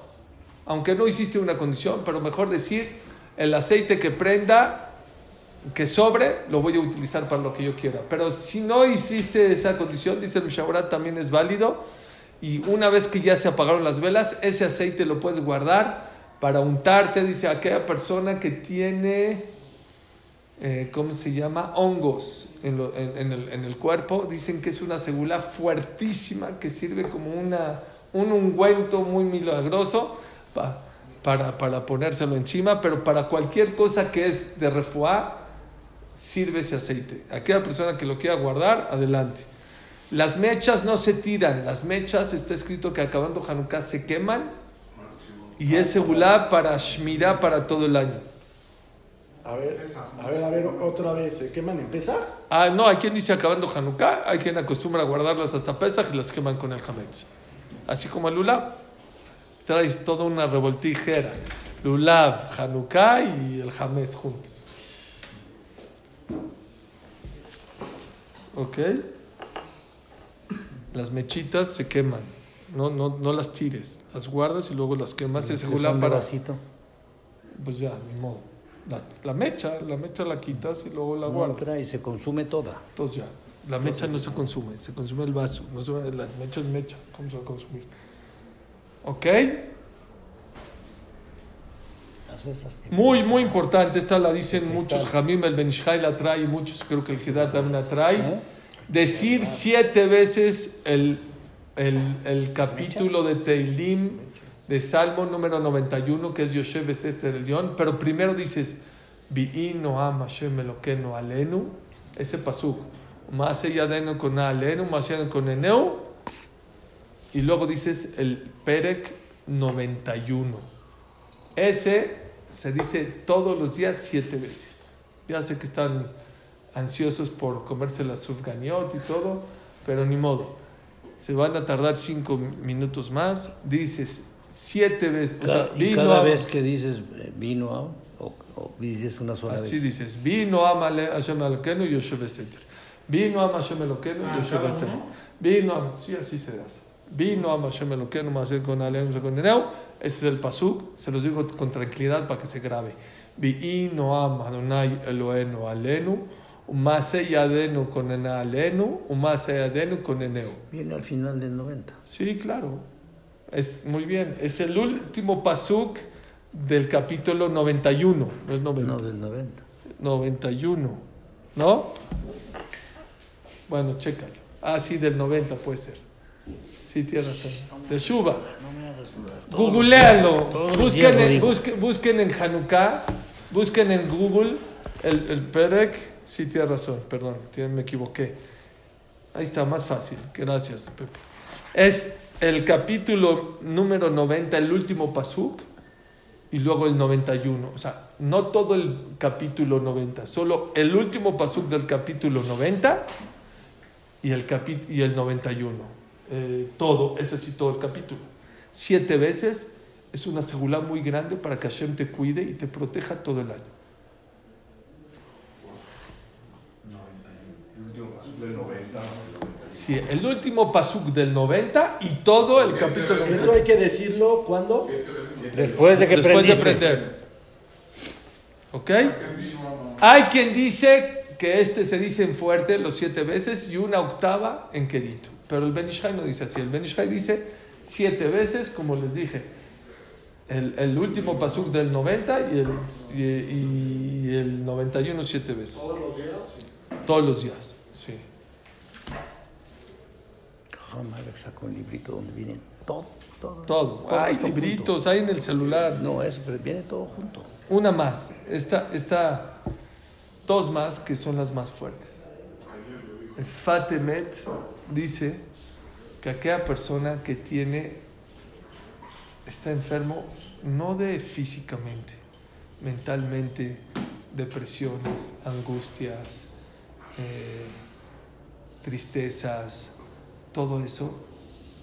aunque no hiciste una condición, pero mejor decir, el aceite que prenda, que sobre, lo voy a utilizar para lo que yo quiera. Pero si no hiciste esa condición, dice el también es válido. Y una vez que ya se apagaron las velas, ese aceite lo puedes guardar para untarte, dice aquella persona que tiene, eh, ¿cómo se llama? Hongos en el cuerpo. Dicen que es una segula fuertísima que sirve como una, un ungüento muy milagroso pa- para, para ponérselo encima, pero para cualquier cosa que es de refuá, sirve ese aceite. Aquella persona que lo quiera guardar, adelante. Las mechas no se tiran, las mechas está escrito que acabando Hanukkah se queman y es segulá para Shmirá para todo el año. A ver, a ver, a ver, otra vez. ¿Se queman empezar? Ah, no, hay quien dice acabando Hanukkah, hay quien acostumbra a guardarlas hasta Pesach y las queman con el Hametz. Así como el Lulav. Traes toda una revoltijera. Lulav, Hanukkah y el Hametz juntos. ¿Ok? Las mechitas se queman. No, no, no las tires. Las guardas y luego las quemas. Es para... Pues ya, ni modo. La, la mecha, la mecha la quitas y luego la guardas. y se consume toda. Entonces ya, la mecha no se consume, se consume el vaso, no se, la mecha es mecha, ¿cómo se va a consumir? ¿Ok? Muy, muy importante, esta la dicen muchos, Jamim el Benishai la trae, y muchos creo que el Hidar también la trae. Decir siete veces el, el, el capítulo de Teilim de Salmo número 91, que es Yoshev Esteter Elión, pero primero dices, Vi'ino am Hashem alenu, ese pasuk, Mase yadenu con alenu, Mase yadenu con eneu, y luego dices el Perek 91. Ese se dice todos los días siete veces. Ya sé que están ansiosos por comerse la sufganiot y todo, pero ni modo. Se van a tardar cinco minutos más. Dices siete veces. o sea, Cada- y vino cada a- vez que dices eh, vino a, o, o dices una sola Así vez. dices. Vino a Hashem Elokeinu y. Vino a Hashem Elokeinu y cada. Vino a... Sí, así se hace. Vino a Hashem con Alenu, con. Ese es el pasuk. Se los digo con tranquilidad para que se grabe. Vino a Adonai Alenu. Yadenu con Alenu. Yadenu con. Viene al final del 90. Sí, claro. Es muy bien. Es el último pasuk del capítulo 91. No es 90. No, del 90. 91, ¿no? Bueno, chécalo. Ah, sí, del 90 puede ser. Sí, tienes razón. De Shuba. Googlealo. Busquen busquen, busquen en Hanukkah. Busquen en Google el, el Perek. Sí, tienes razón, perdón, tiene- me equivoqué. Ahí está, más fácil. Gracias, Pepe. Es el capítulo número 90, el último pasuk, y luego el 91. O sea, no todo el capítulo 90, solo el último pasuk del capítulo 90 y el, capi- y el 91. Eh, todo, ese sí, todo el capítulo. Siete veces es una segula muy grande para que Hashem te cuide y te proteja todo el año. Sí, el último pasuk del 90 y todo el capítulo Eso hay que decirlo cuando. Después de que después de prender. ¿Ok? Hay quien dice que este se dice en fuerte los siete veces y una octava en quedito. Pero el Benishai no dice así. El Benishai dice siete veces, como les dije. El, el último pasuk del 90 y el, y, y el 91 siete veces. Todos los días. Todos los días, sí. Jamás sacó un librito donde viene todo. Todo. Todo. Todo Hay junto. libritos, hay en el celular. No, eso, pero viene todo junto. Una más. Esta, esta, dos más que son las más fuertes. El Sfat Emet dice que aquella persona que tiene, está enfermo, no de físicamente, mentalmente, depresiones, angustias, eh, tristezas, todo eso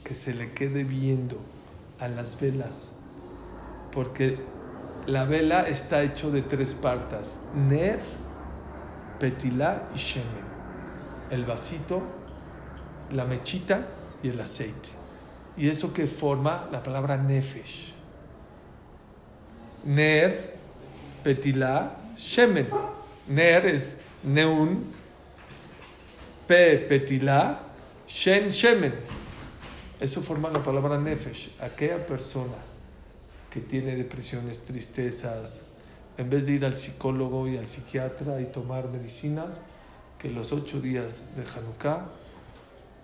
que se le quede viendo a las velas, porque la vela está hecho de tres partes, ner, petilá y shemen, el vasito, la mechita y el aceite. Y eso que forma la palabra nefesh. Ner, petilá, shemen. Ner es neun, pe, petilá, shen, shemen. Eso forma la palabra nefesh. Aquella persona que tiene depresiones, tristezas, en vez de ir al psicólogo y al psiquiatra y tomar medicinas, que los ocho días de Hanukkah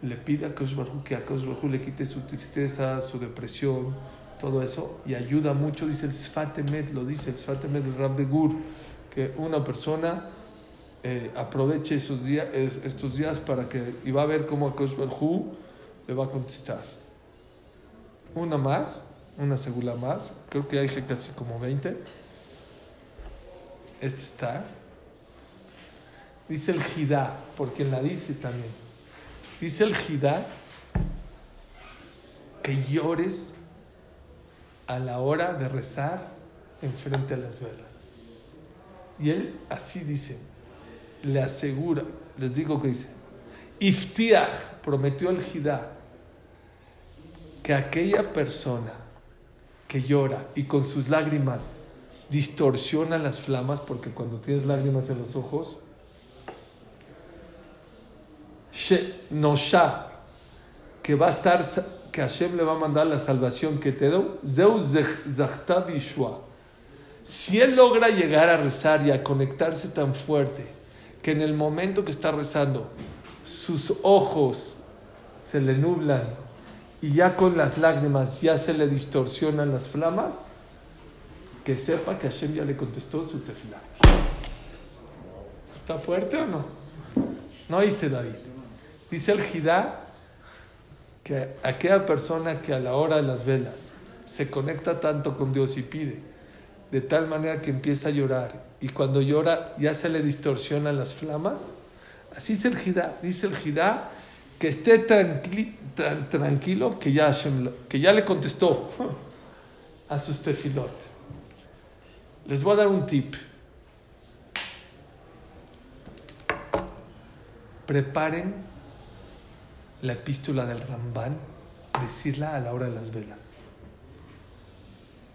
le pida a Kosh que a Kosh le quite su tristeza, su depresión, todo eso, y ayuda mucho, dice el Sfatemet, lo dice el Sfatemet, el Rab de Gur, que una persona eh, aproveche esos días, es- estos días para que, y va a ver cómo a Kosh le va a contestar. Una más, una segunda más, creo que hay casi como 20. Este está. Dice el Jidá, por quien la dice también. Dice el Jidá que llores a la hora de rezar enfrente a las velas. Y él así dice, le asegura, les digo que dice, Iftiach, prometió el Jidá, que aquella persona que llora y con sus lágrimas distorsiona las flamas, porque cuando tienes lágrimas en los ojos, Nosha, que va a estar, que Hashem le va a mandar la salvación que te do, Zeu zech- zachta bishua. Si él logra llegar a rezar y a conectarse tan fuerte que en el momento que está rezando sus ojos se le nublan y ya con las lágrimas ya se le distorsionan las flamas, que sepa que Hashem ya le contestó su tefilá. ¿Está fuerte o no? ¿No oíste, David? Dice el Jidá que aquella persona que a la hora de las velas se conecta tanto con Dios y pide, de tal manera que empieza a llorar, y cuando llora ya se le distorsionan las flamas, así es el Jidá. Dice el Jidá que esté tranqui- tran- tranquilo que ya, que ya le contestó a sus tefilot. Les voy a dar un tip. Preparen la epístola del Rambán, decirla a la hora de las velas.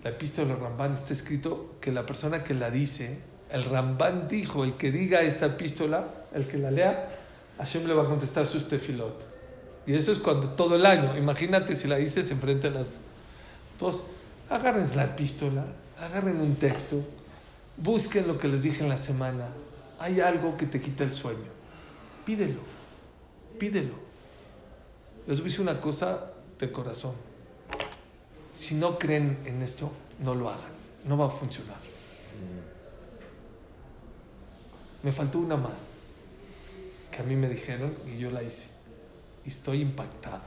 La epístola del Rambán está escrito que la persona que la dice, el Rambán dijo, el que diga esta epístola, el que la lea, Hashem le va a contestar sus tefilot. Y eso es cuando todo el año. Imagínate si la dices enfrente a las... Entonces, agarren la epístola, agarren un texto, busquen lo que les dije en la semana. Hay algo que te quita el sueño. Pídelo, pídelo. Les voy a decir una cosa de corazón. Si no creen en esto, no lo hagan. No va a funcionar. Me faltó una más que a mí me dijeron y yo la hice. Estoy impactado.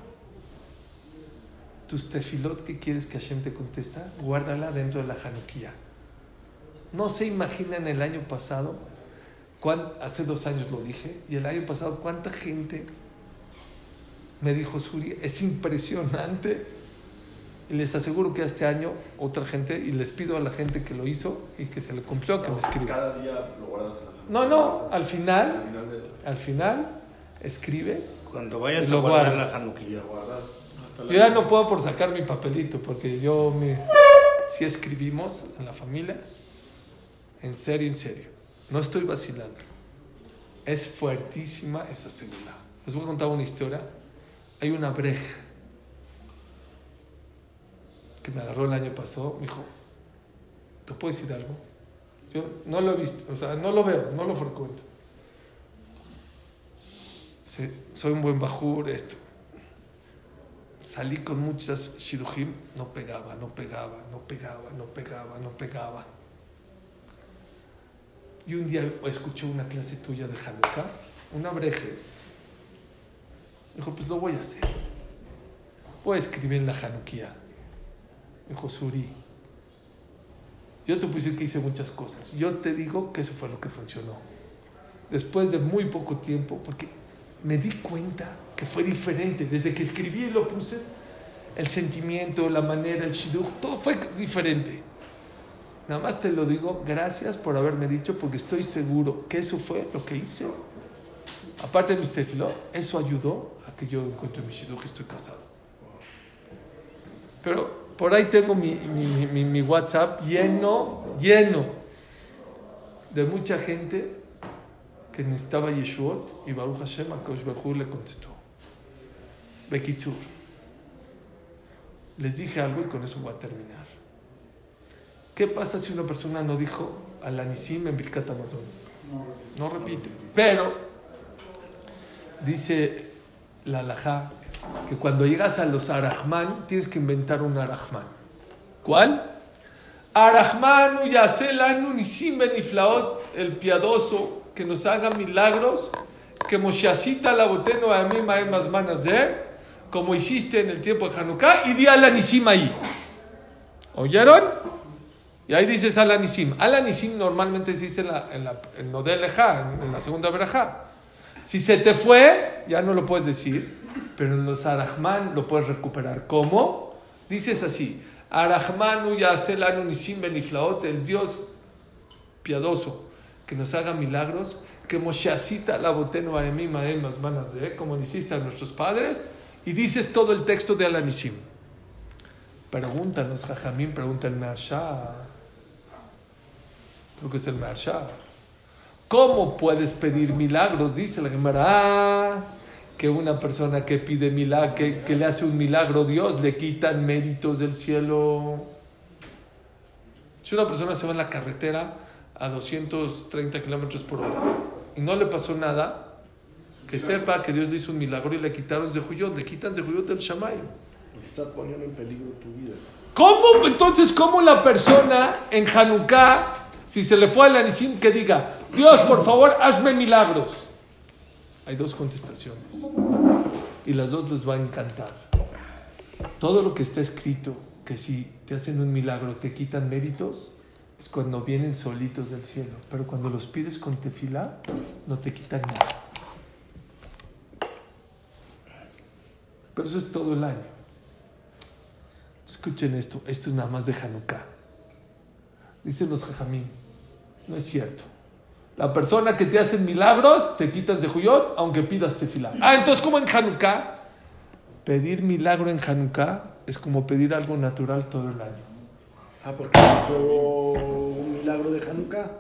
Tus tefilot que quieres que Hashem te contesta, guárdala dentro de la Hanukkah. No se imaginan el año pasado, cuán- hace dos años lo dije, y el año pasado cuánta gente me dijo, Suri, es impresionante. Y les aseguro que este año otra gente, y les pido a la gente que lo hizo y que se le cumplió, que me escriba. Cada día lo guardas en la No, no, al Al final, de al final, escribes. Cuando vayas Lo a guardar guardas. la januquilla. guardas hasta la Yo ya no puedo por sacar mi papelito, porque yo me... Si escribimos en la familia, en serio, en serio. No estoy vacilando. Es fuertísima esa seguridad. Les voy a contar una historia. Hay una breja que me agarró el año pasado. Me dijo, ¿te puedo decir algo? Yo no lo he visto, o sea, no lo veo, no lo frecuento. Sí, soy un buen bajur, esto. Salí con muchas shidujim, no pegaba, no pegaba, no pegaba, no pegaba, no pegaba. Y un día escuché una clase tuya de Hanukkah, una breje. Dijo, pues lo voy a hacer. Voy a escribir en la Hanukkah. Dijo, Suri, yo te decir que hice muchas cosas. Yo te digo que eso fue lo que funcionó. Después de muy poco tiempo, porque me di cuenta que fue diferente. Desde que escribí y lo puse, el sentimiento, la manera, el shidduch, todo fue diferente. Nada más te lo digo, gracias por haberme dicho, porque estoy seguro que eso fue lo que hice. Aparte de mi tefilot, eso ayudó a que yo encuentre mi shidduch, que estoy casado. Pero por ahí tengo mi, mi- mi- mi WhatsApp lleno, lleno de mucha gente que necesitaba Yeshuot y Baruch Hashem, a Kosh le contestó. Bekitzur. Les dije algo y con eso voy a terminar. ¿Qué pasa si una persona no dijo al Anisim en Birkat Amazon? No repite. Pero dice la alajá que cuando llegas a los Arahman tienes que inventar un Arahman. ¿Cuál? Arahmanu Yaselanu Nisim Beniflaot, el piadoso que nos haga milagros, que Mosheacita la boteno a mí manas de, como hiciste en el tiempo de Hanukkah, y di al Nisim ahí. ¿Oyeron? Y ahí dices al Anisim. Al Anisim normalmente se dice en, la, en, la, en en, en la segunda verajá. Si se te fue, ya no lo puedes decir, pero en los Arahman lo puedes recuperar. ¿Cómo? Dices así: Arahmanu Yaselanu Nisim Beniflaot, el Dios piadoso que nos haga milagros, que Mosheacita la boteno manas de, como le hiciste a nuestros padres, y dices todo el texto de Alanisim. Pregúntanos, Jajamín, pregunta el Mersha. Creo que es el Mersha. ¿Cómo puedes pedir milagros? Dice la Gemara. "Ah, que una persona que pide milagro, que, que le hace un milagro a Dios, le quitan méritos del cielo. Si una persona se va en la carretera a 230 kilómetros por hora y no le pasó nada, que sepa que Dios le hizo un milagro y le quitaron Zehuyot, le quitan Zehuyot del Shamay. Porque estás poniendo en peligro tu vida. ¿Cómo entonces, cómo la persona en Hanukkah, si se le fue al Anisim, que diga, Dios, por favor, hazme milagros? Hay dos contestaciones y las dos les va a encantar. Todo lo que está escrito, que si te hacen un milagro te quitan méritos, es cuando vienen solitos del cielo. Pero cuando los pides con tefilá, no te quitan nada. Pero eso es todo el año. Escuchen esto, esto es nada más de Hanukkah. Dicen los jajamín, no es cierto. La persona que te hacen milagros, te quitan Zehuyot, aunque pidas tefilá. Ah, entonces, como en Hanukkah, pedir milagro en Hanukkah es como pedir algo natural todo el año. Ah, porque hizo un milagro de Hanukkah.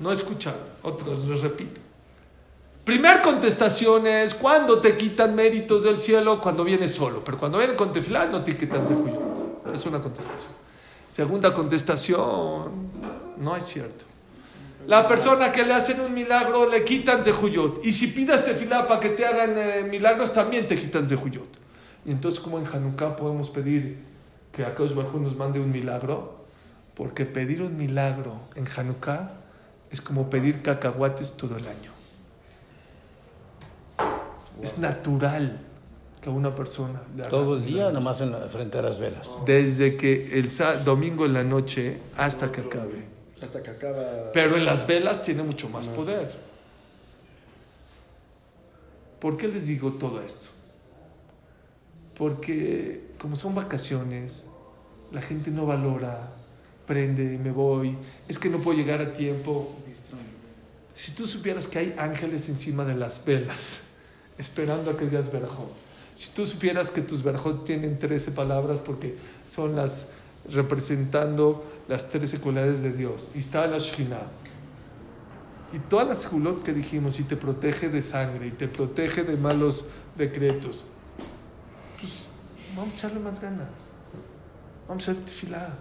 No escucharon, otros les repito. Primer contestación es cuando te quitan méritos del cielo, cuando vienes solo. Pero cuando vienen con tefilá, no te quitan Zehuyot. Es una contestación. Segunda contestación, no es cierto. La persona que le hacen un milagro le quitan Zehuyot. Y si pidas tefilá para que te hagan eh, milagros, también te quitan Zehuyot. Y entonces, como en Hanukkah podemos pedir que Akash Bajú nos mande un milagro? Porque pedir un milagro en Hanukkah es como pedir cacahuates todo el año. Es natural que a una persona le haga Todo el día, milagros. nada más en la- frente a las velas. Desde que el domingo en la noche hasta que acabe. Hasta que acaba. Pero en las velas tiene mucho más poder. ¿Por qué les digo todo esto? Porque como son vacaciones, la gente no valora, prende, me voy, es que no puedo llegar a tiempo. Si tú supieras que hay ángeles encima de las velas, esperando a que digas verajón. Si tú supieras que tus verajón tienen 13 palabras porque son las representando las 13 cualidades de Dios. Y está la Shekhinah. Y todas las julot que dijimos, y te protege de sangre, y te protege de malos decretos. Pues vamos a echarle más ganas. Vamos a hacer tefilá.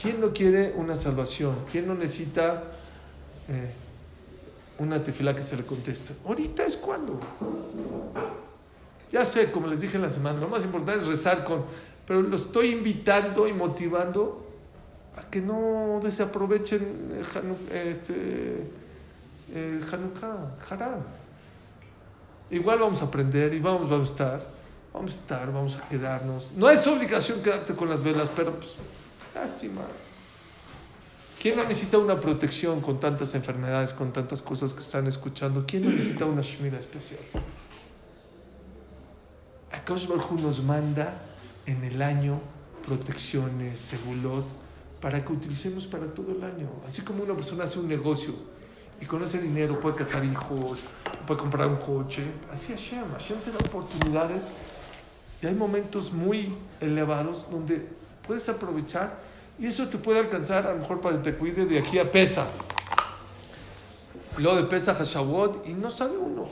¿Quién no quiere una salvación? ¿Quién no necesita eh, una tefilá que se le conteste? Ahorita es cuando. Ya sé, como les dije en la semana, lo más importante es rezar con. Pero lo estoy invitando y motivando a que no desaprovechen el Hanu- este, Hanukkah, Haram. Igual vamos a aprender y vamos, vamos a estar. Vamos a estar, vamos a quedarnos. No es obligación quedarte con las velas, pero pues, lástima. ¿Quién no necesita una protección con tantas enfermedades, con tantas cosas que están escuchando? ¿Quién no necesita una Shmira especial? Akash Baruj Hu nos manda en el año protecciones, segulot, para que utilicemos para todo el año. Así como una persona hace un negocio y con ese dinero puede casar hijos, puede comprar un coche, así Hashem, Hashem te da oportunidades y hay momentos muy elevados donde puedes aprovechar y eso te puede alcanzar a lo mejor para que te cuide de aquí a Pesa. Luego de Pesa a Shavuot y no sabe uno.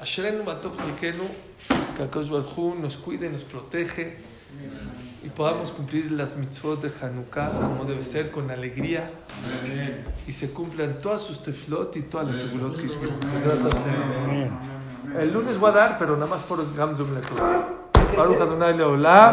Ashrenu Matov Halkenu, que Akash nos cuide, nos protege y podamos cumplir las mitzvot de Hanukkah como debe ser, con alegría y se cumplan todas sus teflot y todas las segulot que. El lunes voy a dar, pero nada más por Gamzum Letur. Baruch Adonai Leolam.